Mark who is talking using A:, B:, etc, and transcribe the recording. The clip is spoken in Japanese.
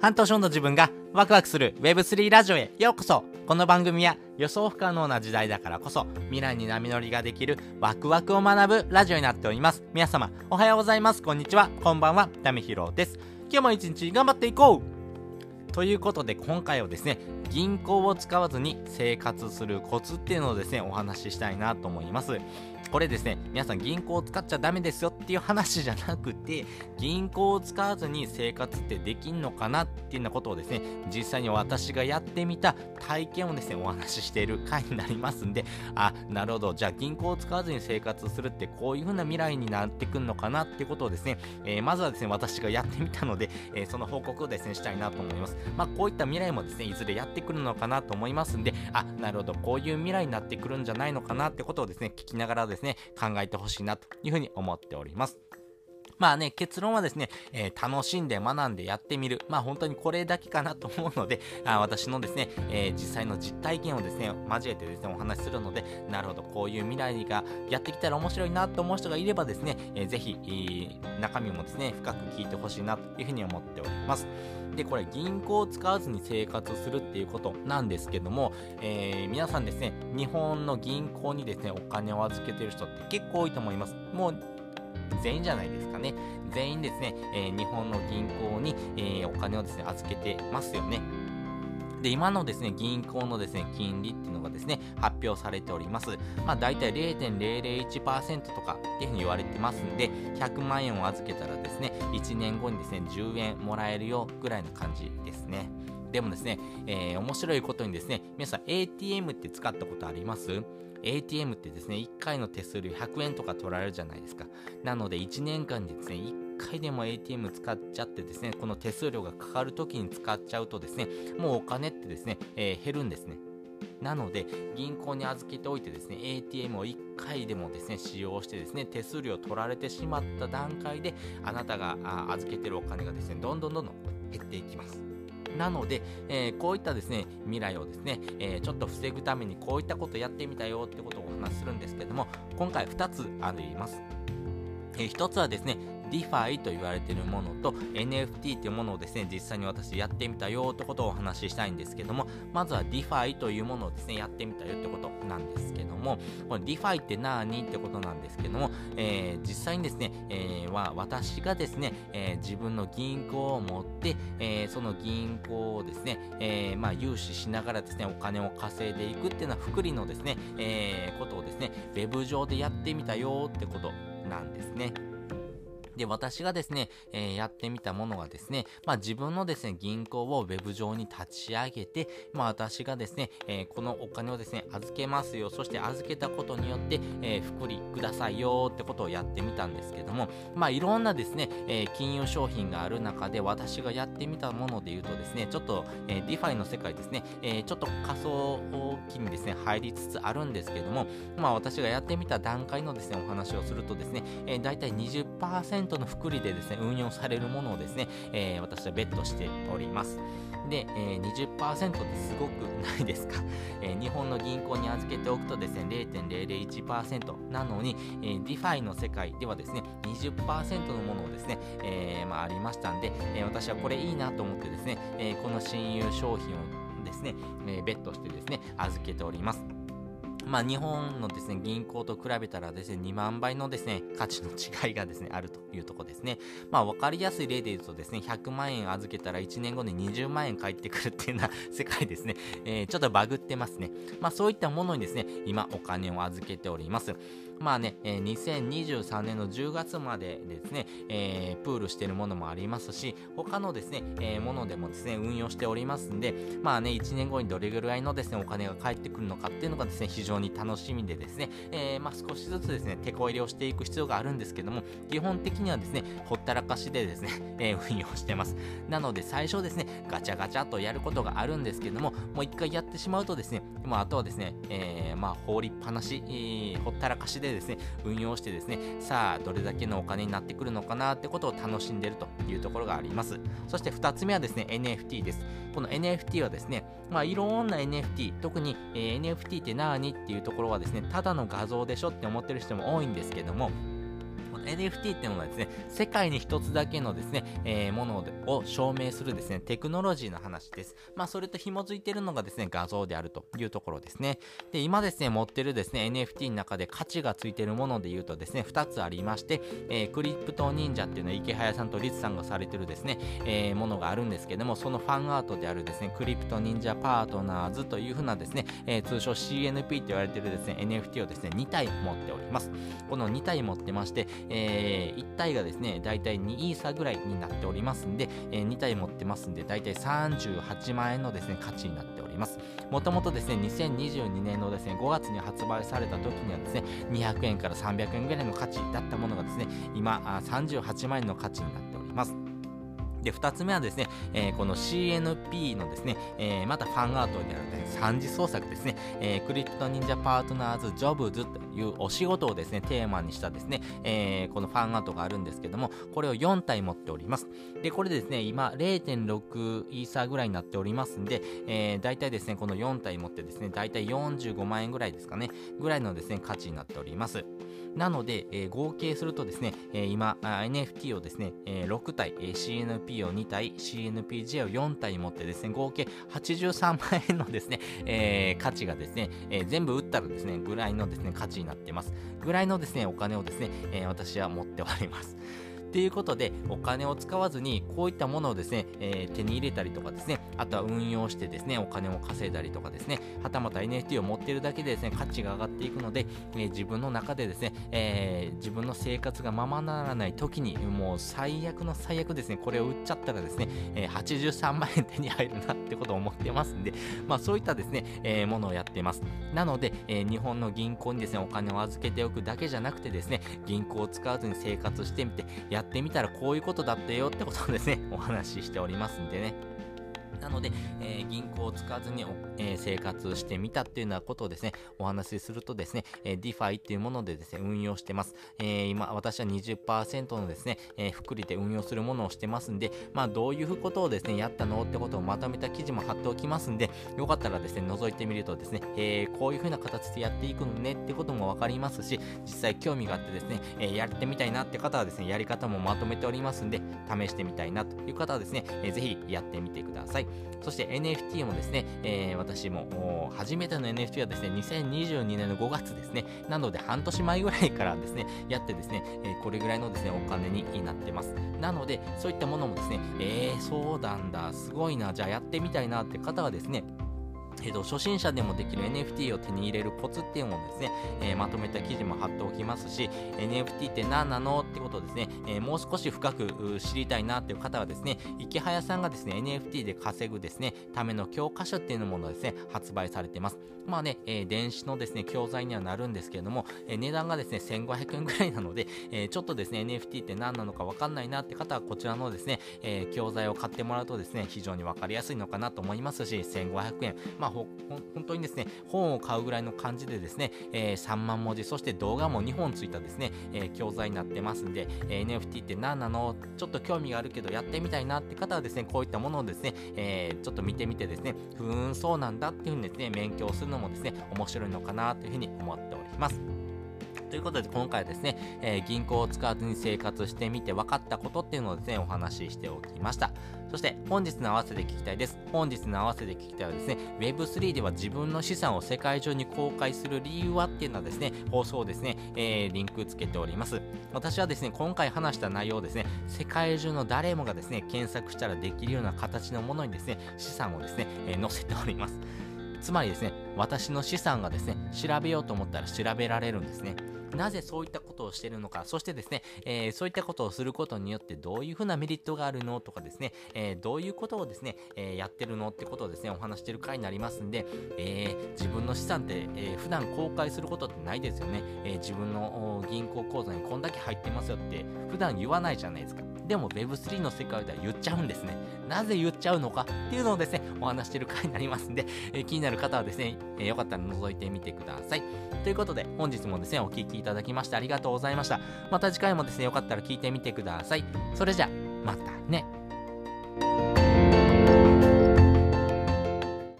A: 半年後の自分がワクワクする Web3 ラジオへようこそこの番組は予想不可能な時代だからこそ未来に波乗りができるワクワクを学ぶラジオになっております。皆様おはようございます。こんにちは。こんばんは。タミヒロです。今日も一日頑張っていこうということで今回はですね、銀行を使わずに生活するコツっていうのをですね、お話ししたいなと思います。これですね、皆さん銀行を使っちゃダメですよっていう話じゃなくて、銀行を使わずに生活ってできんのかなっていうようなことをですね、実際に私がやってみた体験をですね、お話ししている回になりますんで、あ、なるほど、じゃあ銀行を使わずに生活するってこういう風な未来になってくんのかなってことをですね、えー、まずはですね、私がやってみたので、えー、その報告をですね、したいなと思います。まあ、こういった未来もですね、いずれやってくるのかなと思いますんで、あ、なるほど、こういう未来になってくるんじゃないのかなってことをですね、聞きながらですねですね、考えてほしいなというふうに思っております。まあね、結論はですね、えー、楽しんで学んでやってみる。まあ本当にこれだけかなと思うので、あ私のですね、えー、実際の実体験をですね、交えてですね、お話しするので、なるほど、こういう未来がやってきたら面白いなと思う人がいればですね、えー、ぜひ、えー、中身もですね、深く聞いてほしいなというふうに思っております。で、これ銀行を使わずに生活するっていうことなんですけども、えー、皆さんですね、日本の銀行にですね、お金を預けてる人って結構多いと思います。もう全員じゃないですかね。全員ですね、えー、日本の銀行に、えー、お金をですね、預けてますよね。で、今のですね、銀行のですね、金利っていうのがですね、発表されております。まあ、大体0.001%とかっていうふうに言われてますんで、100万円を預けたらですね、1年後にですね、10円もらえるよぐらいの感じですね。でもですね、えー、面白いことにですね、皆さん ATM って使ったことあります？ATM ってですね、1回の手数料100円とか取られるじゃないですか。なので、1年間でですね、1回でも ATM 使っちゃってですね、この手数料がかかるときに使っちゃうとですね、もうお金ってですね、えー、減るんですね。なので、銀行に預けておいてですね、ATM を1回でもですね、使用してですね、手数料取られてしまった段階で、あなたが預けてるお金がですね、どんどんどんどん減っていきます。なので、えー、こういったですね、未来をですね、えー、ちょっと防ぐためにこういったことやってみたよってことをお話しするんですけども、今回2つあります。えー、1つはですね、DeFi と言われているものと NFT というものをですね、実際に私やってみたよってことをお話ししたいんですけども、まずは DeFi というものをですね、やってみたよってことなんですけども、これ DeFi って何ってことなんですけども、えー、実際にですね、えー、は私がですね、えー、自分の銀行を持って、えー、その銀行をですね、えー、まあ融資しながらですね、お金を稼いでいくっていうのは福利のですね、えー、ことをですね、ウェブ上でやってみたよってことなんですね。で、私がですね、えー、やってみたものがですね、まあ自分のですね、銀行をウェブ上に立ち上げて、まあ私がですね、えー、このお金をですね、預けますよ、そして預けたことによって、えー、複利くださいよってことをやってみたんですけども、まあいろんなですね、え金融商品がある中で私がやってみたもので言うとですね、ちょっと、えー、 DeFi の世界ですね、えちょっと仮想系にですね、入りつつあるんですけども、まあ私がやってみた段階のですね、お話をするとですね、えー、大体20%の福利でですね、運用されるものをですね、えー、私はベットしております。で、えー、20%ってすごくないですか、えー、日本の銀行に預けておくとですね、0.001%なのに、えー、DeFi の世界ではですね、20%のものをですね、えー、まあ、ありましたんで、えー、私はこれいいなと思ってですね、えー、この親友商品をですね、えー、ベットしてですね、預けております。まあ、日本のですね、銀行と比べたらですね、2万倍のですね、価値の違いがですね、あるというところですね。まあ、わかりやすい例で言うとですね、100万円預けたら1年後に20万円返ってくるっていうような 世界ですね、えー、ちょっとバグってますね。まあ、そういったものにですね、今お金を預けております。まあね、えー、2023年の10月までですね、えー、プールしているものもありますし、他のですね、えー、ものでもですね、運用しておりますんで、まあね、1年後にどれぐらいのですね、お金が返ってくるのかっていうのがですね、非常に楽しみでですね、えー、まあ少しずつですね、手こ入れをしていく必要があるんですけども、基本的にはですね、ほったらかしでですね、えー、運用してます。なので、最初ですね、ガチャガチャとやることがあるんですけども、もう一回やってしまうとですね、まあ、あとはですね、えー、まあ、放りっぱなし、えー、ほったらかしででですね、運用してですね、さあ、どれだけのお金になってくるのかなってことを楽しんでるというところがあります。そして2つ目はですね、NFT です。この NFT はですね、まあ、いろんな NFT、特に、えー、NFT って何っていうところはですね、ただの画像でしょって思ってる人も多いんですけども、NFT っていうのはですね、世界に一つだけのですね、えー、ものを証明するですね、テクノロジーの話です。まあ、それと紐づいているのがですね、画像であるというところですね。で、今ですね、持ってるですね、NFT の中で価値がついているもので言うとですね、2つありまして、えー、クリプト忍者っていうのは池早さんとリツさんがされてるですね、えー、ものがあるんですけども、そのファンアートであるですね、クリプト忍者パートナーズというふうなですね、えー、通称 CNP と言われてるですね、NFT をですね、2体持っております。この2体持ってまして、えー、1体がですね、だいたい2イーサぐらいになっておりますんで、えー、2体持ってますんで、だいたい38万円のですね、価値になっております。もともとですね、2022年のですね、5月に発売された時にはですね、200円から300円ぐらいの価値だったものがですね、今、38万円の価値になっております。で、二つ目はですね、えー、この CNP のですね、えー、またファンアートである、ね、三次創作ですね、えー、クリプト忍者パートナーズジョブズというお仕事をですね、テーマにしたですね、え、このファンアートがあるんですけども、これを4体持っております。で、これですね、今0.6イーサーぐらいになっておりますんで、え、大体ですね、この4体持ってですね、大体45万円ぐらいですかね、ぐらいのですね、価値になっております。なので、え、合計するとですね、えー、今、NFT をですね、え、6体、えー、CNP を2体、CNPJ を4体持ってですね、合計83万円のですね、えー、価値がですね、えー、全部売ったらですね、ぐらいのですね、価値になってます。ぐらいのですね、お金をですね、えー、私は持っております。ということで、お金を使わずに、こういったものをですね、えー、手に入れたりとかですね、あとは運用してですね、お金を稼いだりとかですね、はたまた NFT を持ってるだけでですね、価値が上がっていくので、えー、自分の中でですね、えー、自分の生活がままならない時に、もう最悪の最悪ですね、これを売っちゃったらですね、えー、83万円手に入るなってことを思ってますんで、まあそういったですね、えー、ものをやってます。なので、え、日本の銀行にですね、お金を預けておくだけじゃなくてですね、銀行を使わずに生活してみて、やってみたらこういうことだったよってことをですね、お話ししておりますんでね。なので、えー、銀行を使わずに、えー、生活してみたっていうようなことをですね、お話しするとですね、えー、DeFi っていうものでですね、運用してます。えー、今、私は20%のですね、えー、福利で運用するものをしてますんで、まあ、どういうことをですね、やったのってことをまとめた記事も貼っておきますんで、よかったらですね、覗いてみるとですね、えー、こういう風な形でやっていくのねってこともわかりますし、実際興味があってですね、えー、やってみたいなって方はですね、やり方もまとめておりますんで、試してみたいなという方はですね、えー、ぜひやってみてください。そして NFT もですね、えー、私も初めての NFT はですね、2022年の5月ですね、なので半年前ぐらいからですね、やってですね、えー、これぐらいのですね、お金になってます。なので、そういったものもですね、えー、そうなんだ、すごいな、じゃあやってみたいなって方はですね、えっと、初心者でもできる NFT を手に入れるコツっていうのをですね、えー、まとめた記事も貼っておきますし、NFT って何なのってことをですね、えー、もう少し深く知りたいなっていう方はですね、池早さんがですね、NFT で稼ぐですね、ための教科書っていうものをですね、発売されてます。まあね、えー、電子のですね、教材にはなるんですけれども、え値段がですね、1500円ぐらいなので、えちょっとですね、NFT って何なのかわかんないなって方は、こちらのですね、え教材を買ってもらうとですね、非常にわかりやすいのかなと思いますし、1500円、まあ、本当にですね、本を買うぐらいの感じでですね、えー、3万文字、そして動画も2本ついたですね、えー、教材になってますんで、えー、NFT って何なの？ちょっと興味があるけどやってみたいなって方はですね、こういったものをですね、えー、ちょっと見てみてですね、ふーん、そうなんだっていうふうにですね、勉強するのもですね、面白いのかなというふうに思っております。ということで今回はですね、えー、銀行を使わずに生活してみて分かったことっていうのをですね、お話ししておきました。そして本日の合わせで聞きたいです。本日の合わせで聞きたいはですね、Web3 では自分の資産を世界中に公開する理由はっていうのはですね、放送をですね、えー、リンクつけております。私はですね、今回話した内容をですね、世界中の誰もがですね、検索したらできるような形のものにですね、資産をですね、えー、載せております。つまりですね、私の資産がですね、調べようと思ったら調べられるんですね。なぜそういったことをしてるのか、そしてですね、えー、そういったことをすることによってどういうふうなメリットがあるのとかですね、えー、どういうことをですね、えー、やってるのってことをですね、お話してる回になりますんで、え自分の資産って、え普段公開することってないですよね。え自分の銀行口座にこんだけ入ってますよって普段言わないじゃないですか。でも Web3 の世界では言っちゃうんですね。なぜ言っちゃうのかっていうのをですね、お話してる回になりますんで、え気になる方はですね、えよかったら覗いてみてください。ということで、本日もですね、お聴きいただきましてありがとうございました。また次回もですね、よかったら聞いてみてください。それじゃ、またね。